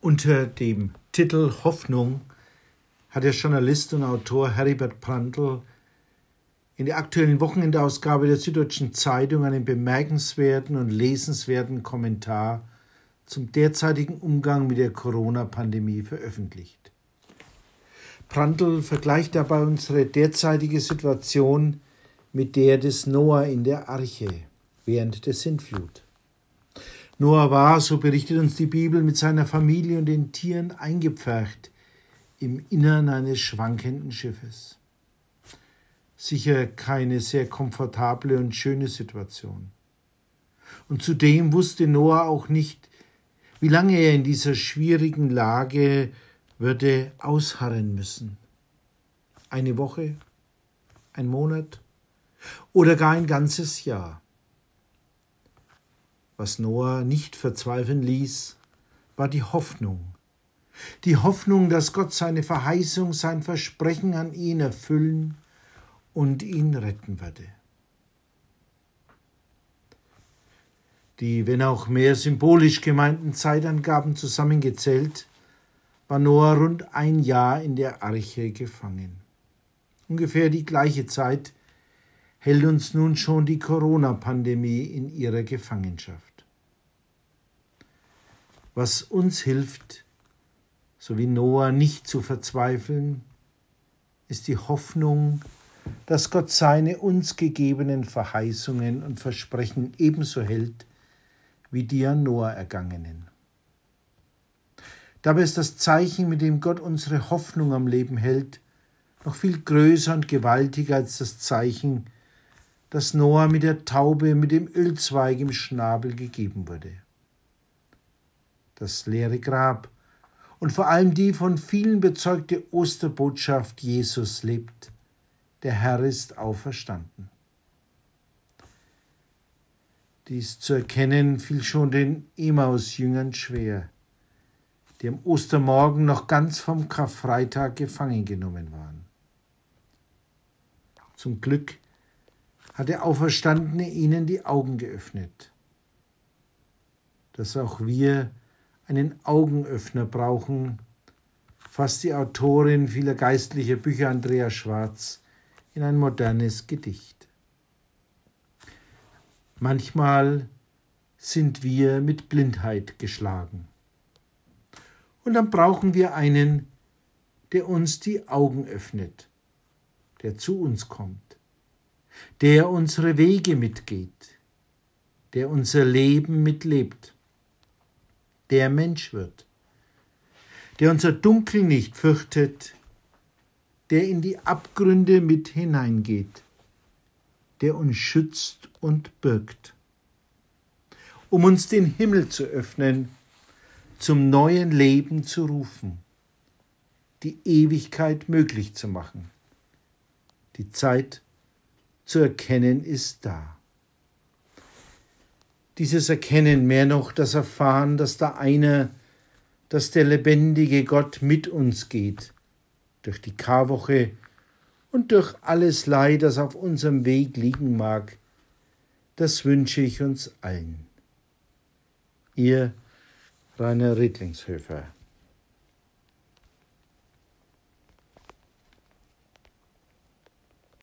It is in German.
Unter dem Titel Hoffnung hat der Journalist und Autor Heribert Prantl in der aktuellen Wochenendausgabe der Süddeutschen Zeitung einen bemerkenswerten und lesenswerten Kommentar zum derzeitigen Umgang mit der Corona-Pandemie veröffentlicht. Prantl vergleicht dabei unsere derzeitige Situation mit der des Noah in der Arche während der Sintflut. Noah war, so berichtet uns die Bibel, mit seiner Familie und den Tieren eingepfercht im Innern eines schwankenden Schiffes. Sicher keine sehr komfortable und schöne Situation. Und zudem wusste Noah auch nicht, wie lange er in dieser schwierigen Lage würde ausharren müssen. Eine Woche, ein Monat oder gar ein ganzes Jahr. Was Noah nicht verzweifeln ließ, war die Hoffnung. Die Hoffnung, dass Gott seine Verheißung, sein Versprechen an ihn erfüllen und ihn retten würde. Die, wenn auch mehr symbolisch gemeinten Zeitangaben zusammengezählt, war Noah rund ein Jahr in der Arche gefangen. Ungefähr die gleiche Zeit hält uns nun schon die Corona-Pandemie in ihrer Gefangenschaft was uns hilft, so wie Noah nicht zu verzweifeln, ist die Hoffnung, dass Gott seine uns gegebenen Verheißungen und Versprechen ebenso hält wie die an Noah ergangenen. Dabei ist das Zeichen, mit dem Gott unsere Hoffnung am Leben hält, noch viel größer und gewaltiger als das Zeichen, das Noah mit der Taube mit dem Ölzweig im Schnabel gegeben wurde das leere Grab und vor allem die von vielen bezeugte Osterbotschaft Jesus lebt. Der Herr ist auferstanden. Dies zu erkennen fiel schon den Emmaus-Jüngern schwer, die am Ostermorgen noch ganz vom Karfreitag gefangen genommen waren. Zum Glück hat der Auferstandene ihnen die Augen geöffnet, dass auch wir einen Augenöffner brauchen, fasst die Autorin vieler geistlicher Bücher Andrea Schwarz in ein modernes Gedicht. Manchmal sind wir mit Blindheit geschlagen. Und dann brauchen wir einen, der uns die Augen öffnet, der zu uns kommt, der unsere Wege mitgeht, der unser Leben mitlebt der Mensch wird, der unser Dunkel nicht fürchtet, der in die Abgründe mit hineingeht, der uns schützt und birgt, um uns den Himmel zu öffnen, zum neuen Leben zu rufen, die Ewigkeit möglich zu machen. Die Zeit zu erkennen ist da. Dieses Erkennen, mehr noch das Erfahren, dass da einer, dass der lebendige Gott mit uns geht, durch die Karwoche und durch alles Leid, das auf unserem Weg liegen mag, das wünsche ich uns allen. Ihr Rainer Redlingshöfer